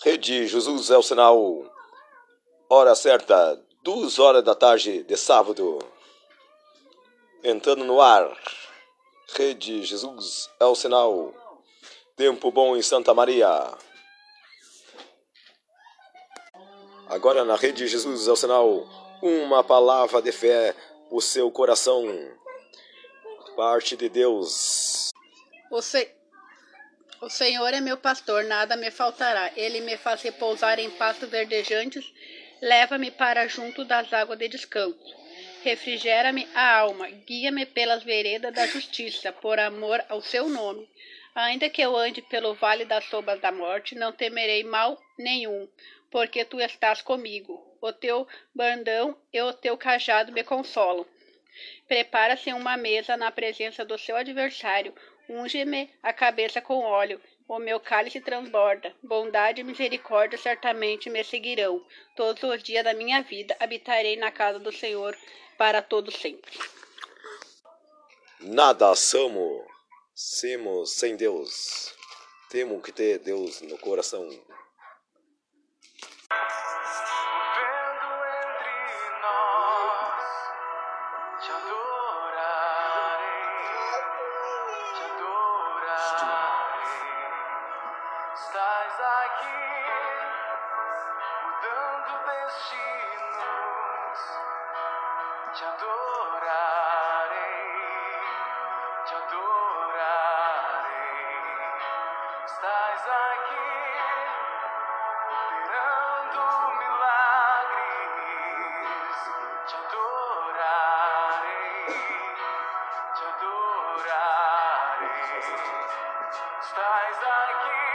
Rede Jesus é o sinal. Hora certa, duas horas da tarde de sábado. Entrando no ar. Rede Jesus é o sinal. Tempo bom em Santa Maria. Agora na Rede Jesus é o sinal. Uma palavra de fé, o seu coração. Parte de Deus. Você o Senhor é meu pastor, nada me faltará. Ele me faz repousar em pastos verdejantes, leva-me para junto das águas de descanso. Refrigera-me a alma, guia-me pelas veredas da justiça, por amor ao seu nome. Ainda que eu ande pelo vale das sombras da morte, não temerei mal nenhum, porque tu estás comigo. O teu bandão e o teu cajado me consolam. Prepara-se uma mesa na presença do seu adversário. Unge-me a cabeça com óleo, o meu cálice transborda. Bondade e misericórdia certamente me seguirão. Todos os dias da minha vida habitarei na casa do Senhor para todo sempre. Nada somos, somos sem Deus. Temos que ter Deus no coração. estás aqui.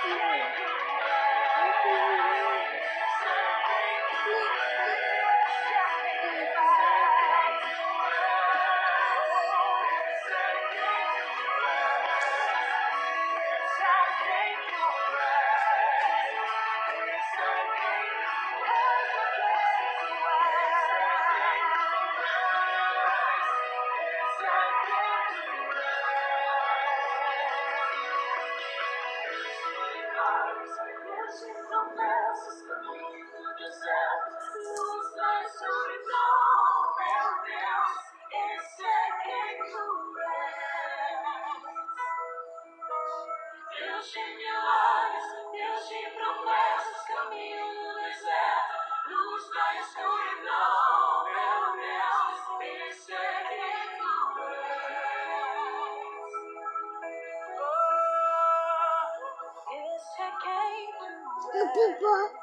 Thank. You. あ、ピ。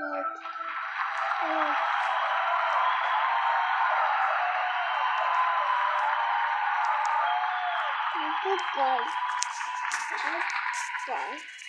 god. Oh. Goodbye. Goodbye.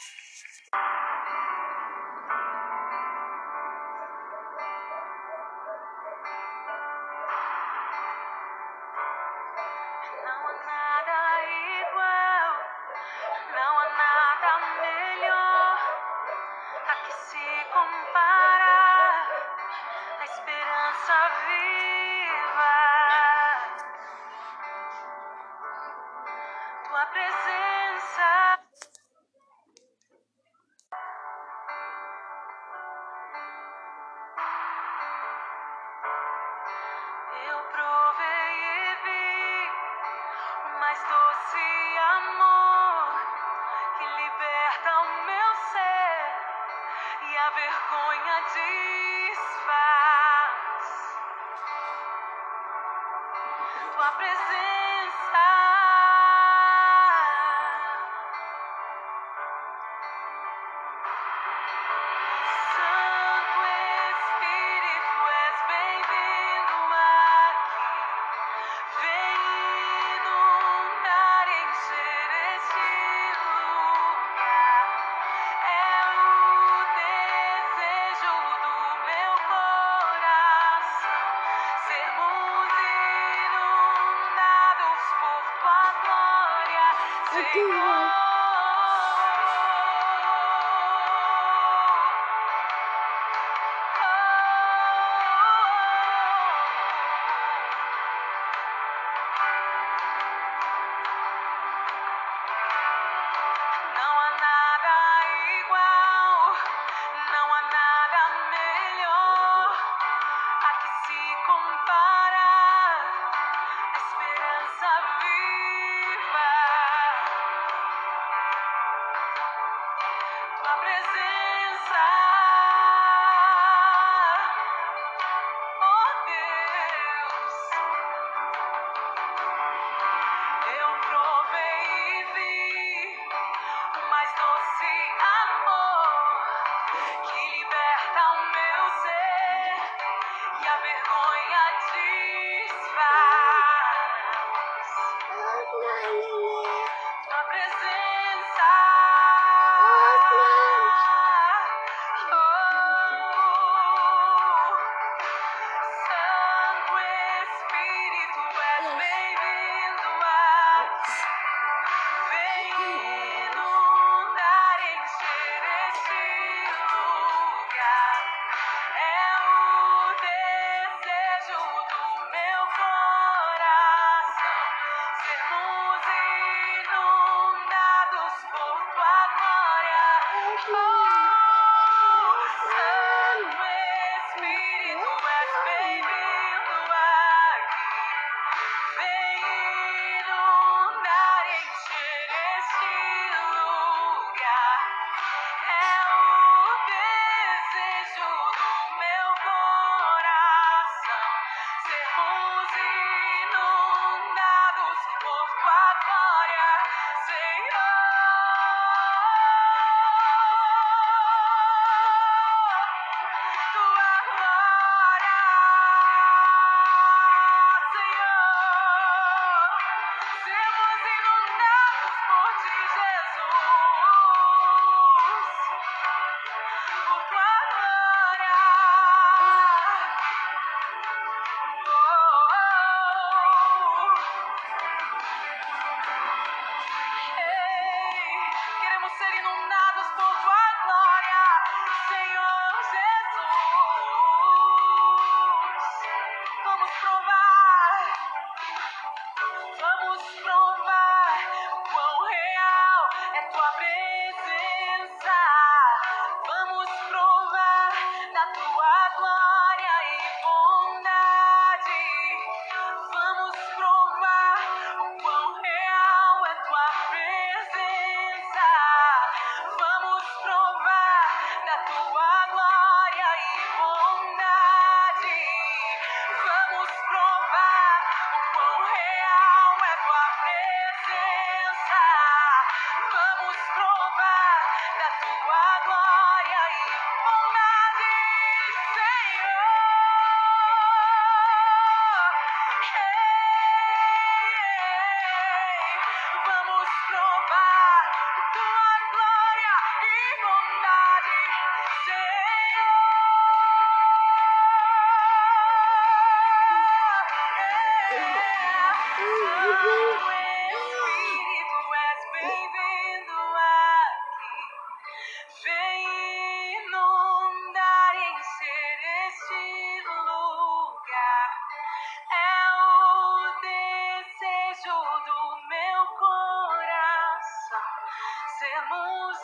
Sermos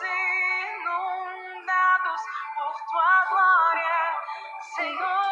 inundados por tua glória, Senhor.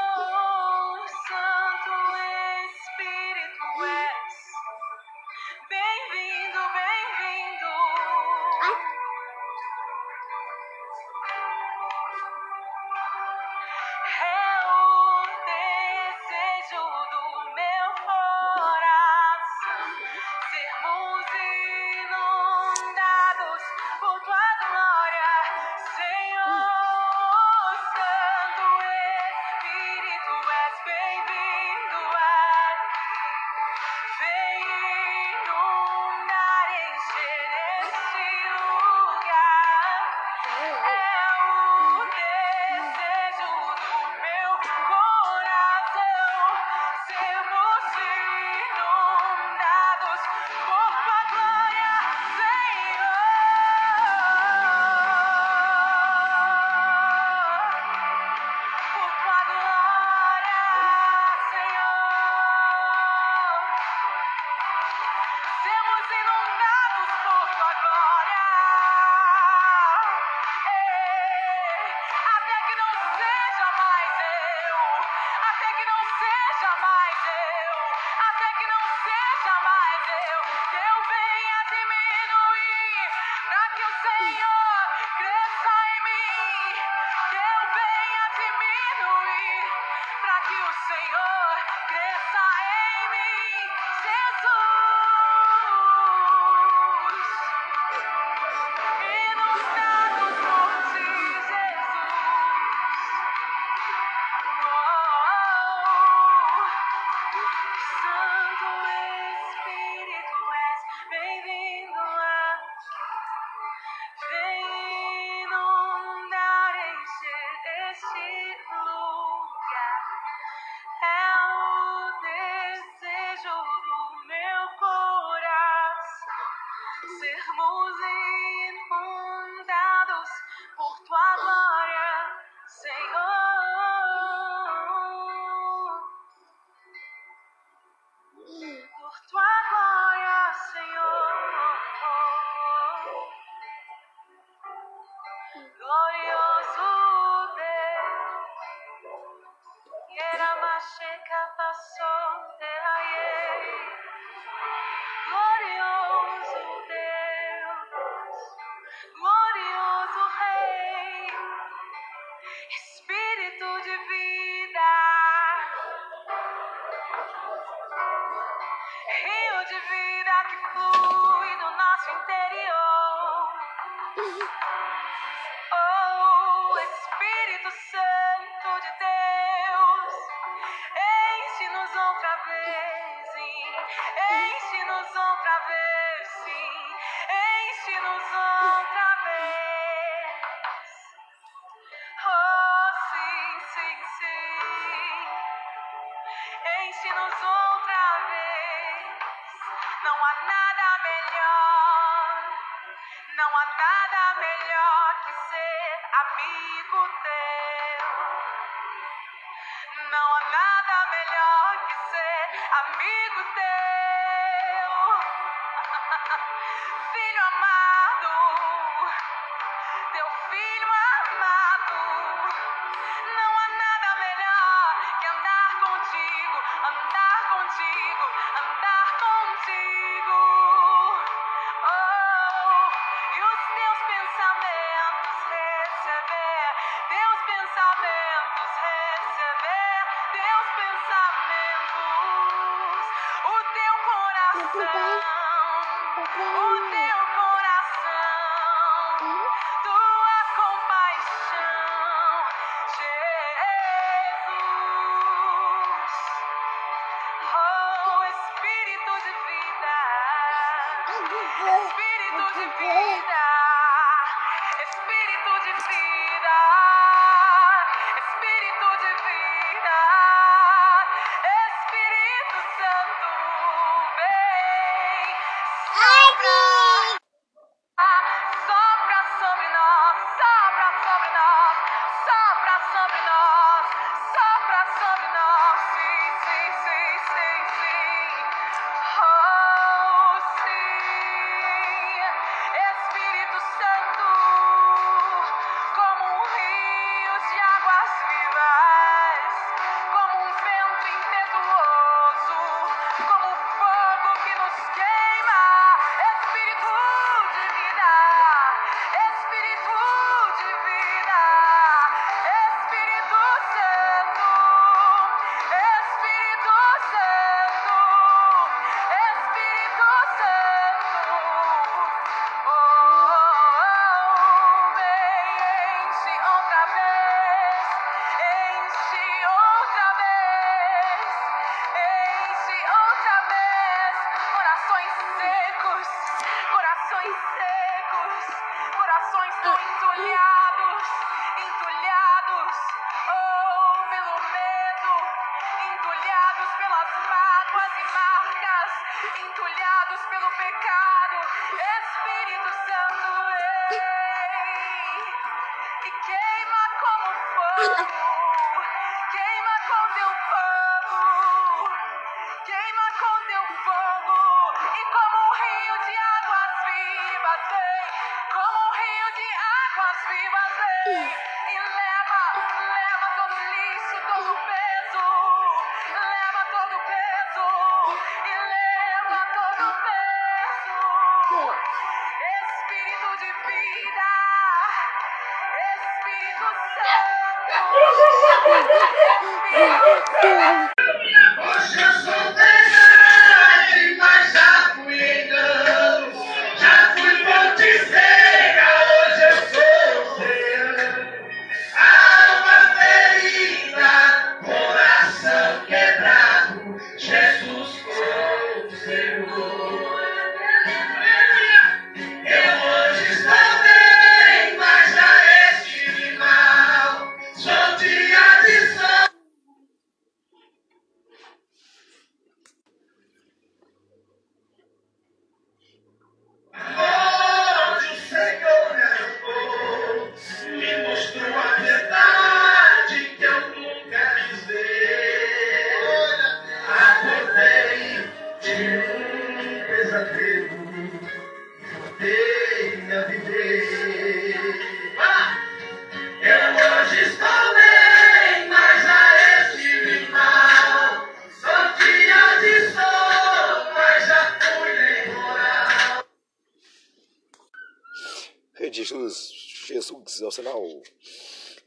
de vida que flui do nosso interior. Oh, Espírito Santo. fez o sinal.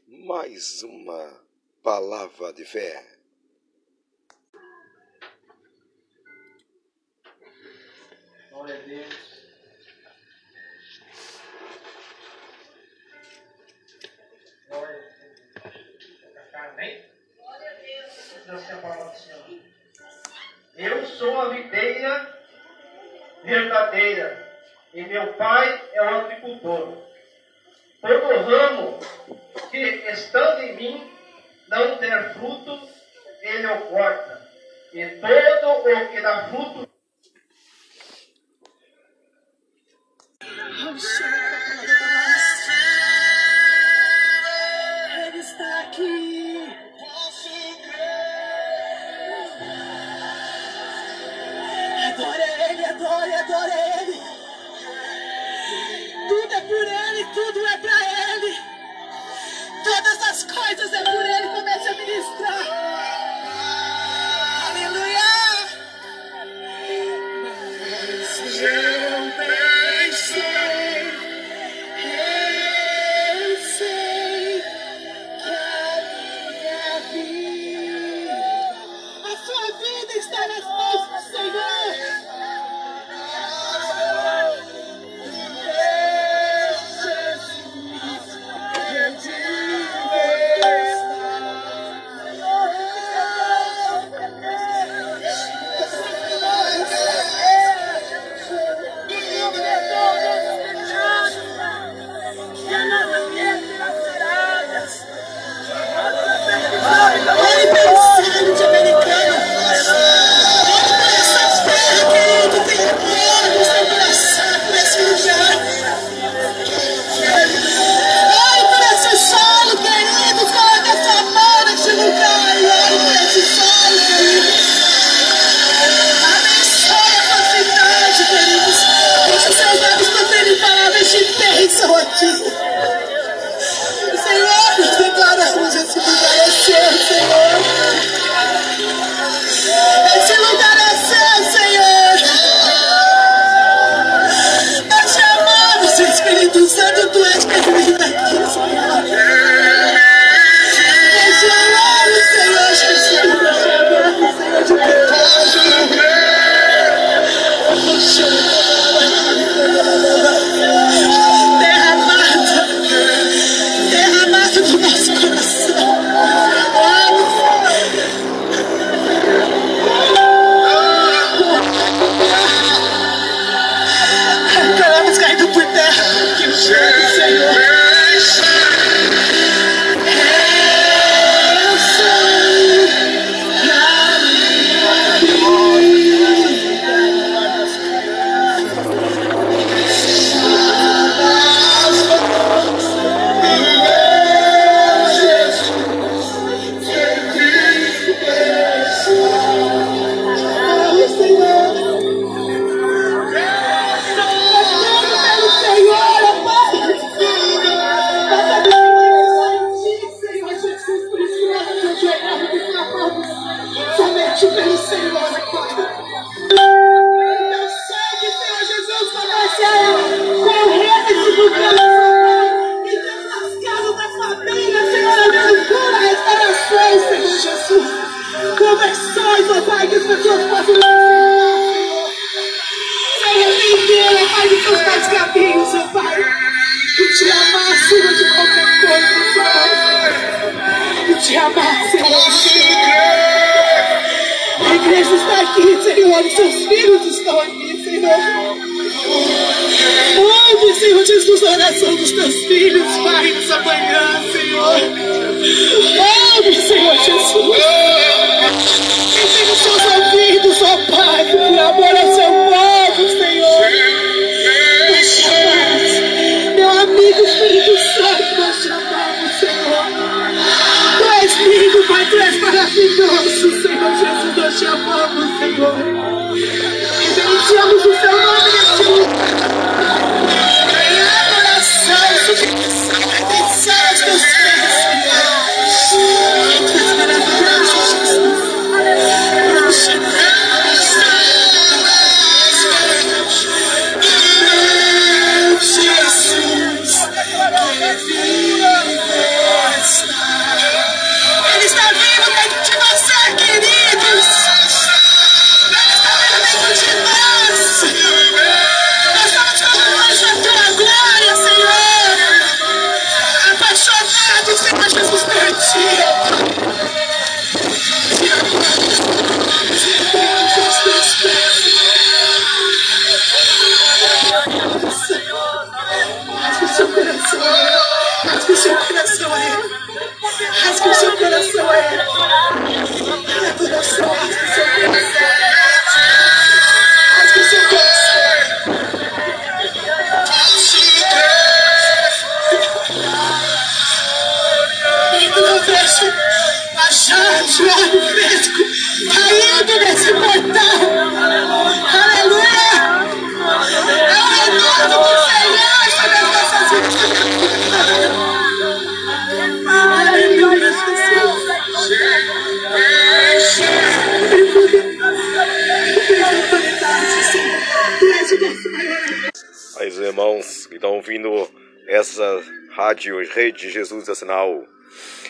Mais uma palavra de fé. Glória a Deus. Glória a Deus. Glória a Deus. Eu sou a videira verdadeira e meu pai é o agricultor. Todo ramo que estando em mim não der fruto, ele o corta. E todo o que dá fruto. Oh, as coisas é por ele. Comece a ministrar. Yeah. amar sem. A igreja está aqui, Senhor, os seus filhos estão aqui, Senhor. Ouve, Senhor Jesus, a oração dos teus filhos, Pai, nos manhã, Senhor. Ouve, Senhor Jesus. ensina os seus ouvidos, ó Pai. Estão ouvindo essa rádio Rede Jesus é Sinal.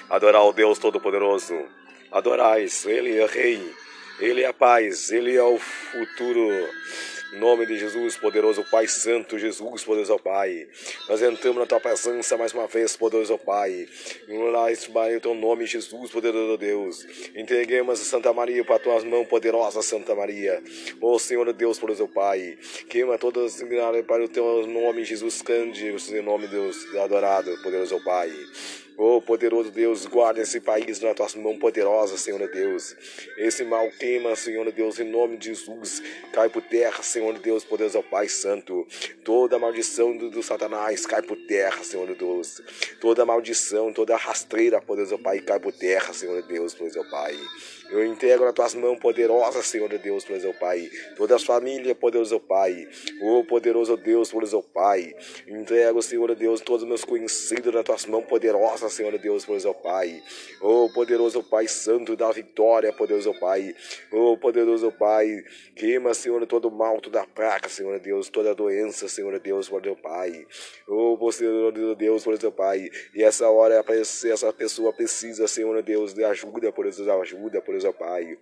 Adorar o Deus Todo-Poderoso. Adorais, Ele é Rei, Ele é a paz, Ele é o futuro. Nome de Jesus, poderoso Pai Santo, Jesus, poderoso Pai. Nós entramos na tua presença mais uma vez, poderoso Pai. Lá o teu nome, Jesus, poderoso Deus. Entreguemos a Santa Maria para tuas mãos, poderosa Santa Maria. Ó Senhor Deus, poderoso Pai. Queima todas para o teu nome, Jesus, cande, em nome de Deus, adorado, poderoso Pai. Oh, poderoso Deus, guarda esse país na tua mão poderosa, Senhor Deus. Esse mal queima, Senhor Deus, em nome de Jesus. Cai por terra, Senhor Deus, poderoso Pai Santo. Toda maldição do, do Satanás cai por terra, Senhor Deus. Toda maldição, toda rastreira, poderoso Pai, cai por terra, Senhor Deus, poderoso Pai. Eu entrego nas tuas mãos poderosas, Senhor Deus, poderoso Pai. Toda a família, poderoso Pai. Oh, poderoso Deus, poderoso Pai. Entrego, Senhor Deus, todos os meus conhecidos nas tuas mãos poderosas, Senhor Deus, poderoso Pai. Oh, poderoso Pai Santo da vitória, poderoso Pai. Oh, poderoso Pai. Queima, Senhor, todo mal, toda praga, Senhor Deus, toda doença, Senhor Deus, poderoso Pai. Oh, poderoso Deus, poderoso Pai. E essa hora, essa pessoa precisa, Senhor Deus, de ajuda, poderoso ajuda, poderoso Pai.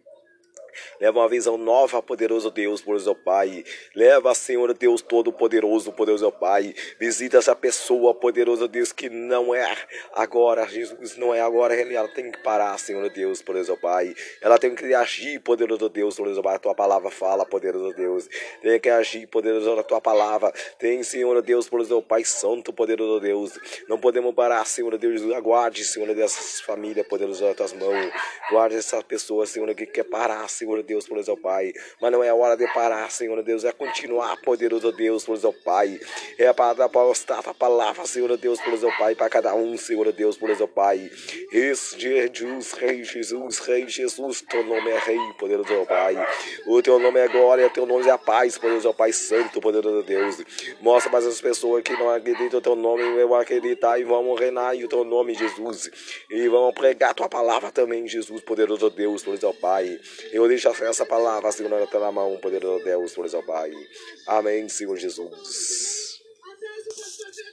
Leva uma visão nova, poderoso Deus, poderoso Pai. Leva, Senhor Deus Todo-Poderoso, poderoso Pai. Visita essa pessoa, poderoso Deus, que não é agora, Jesus, não é agora. Ela tem que parar, Senhor Deus, poderoso Pai. Ela tem que agir, poderoso Deus, poderoso Pai. A tua palavra fala, poderoso Deus. Tem que agir, poderoso na tua palavra. Tem, Senhor Deus, poderoso Pai Santo, poderoso Deus. Não podemos parar, Senhor Deus. Aguarde, Senhor, dessas famílias, poderoso nas tuas mãos. Guarde essa pessoa, Senhor, que quer parar, Senhor Deus, poderoso Pai. Mas não é hora de parar, Senhor Deus, é continuar, poderoso Deus, poderoso Pai. É para postar a palavra, Senhor Deus, poderoso Pai, para cada um, Senhor Deus, poderoso Pai. Esse Jesus, Rei Jesus, Rei Jesus, teu nome é Rei, poderoso Pai. O teu nome é glória, teu nome é paz, poderoso Pai Santo, poderoso Deus. Mostra para as pessoas que não acreditam o teu nome, eu acreditar e vamos reinar em teu nome, Jesus. E vamos pregar a tua palavra também, Jesus, poderoso Deus, poderoso Pai. Eu deixo essa palavra, Senhor, na tua mão, poderoso Deus, poderoso Pai. Amém, Senhor Jesus.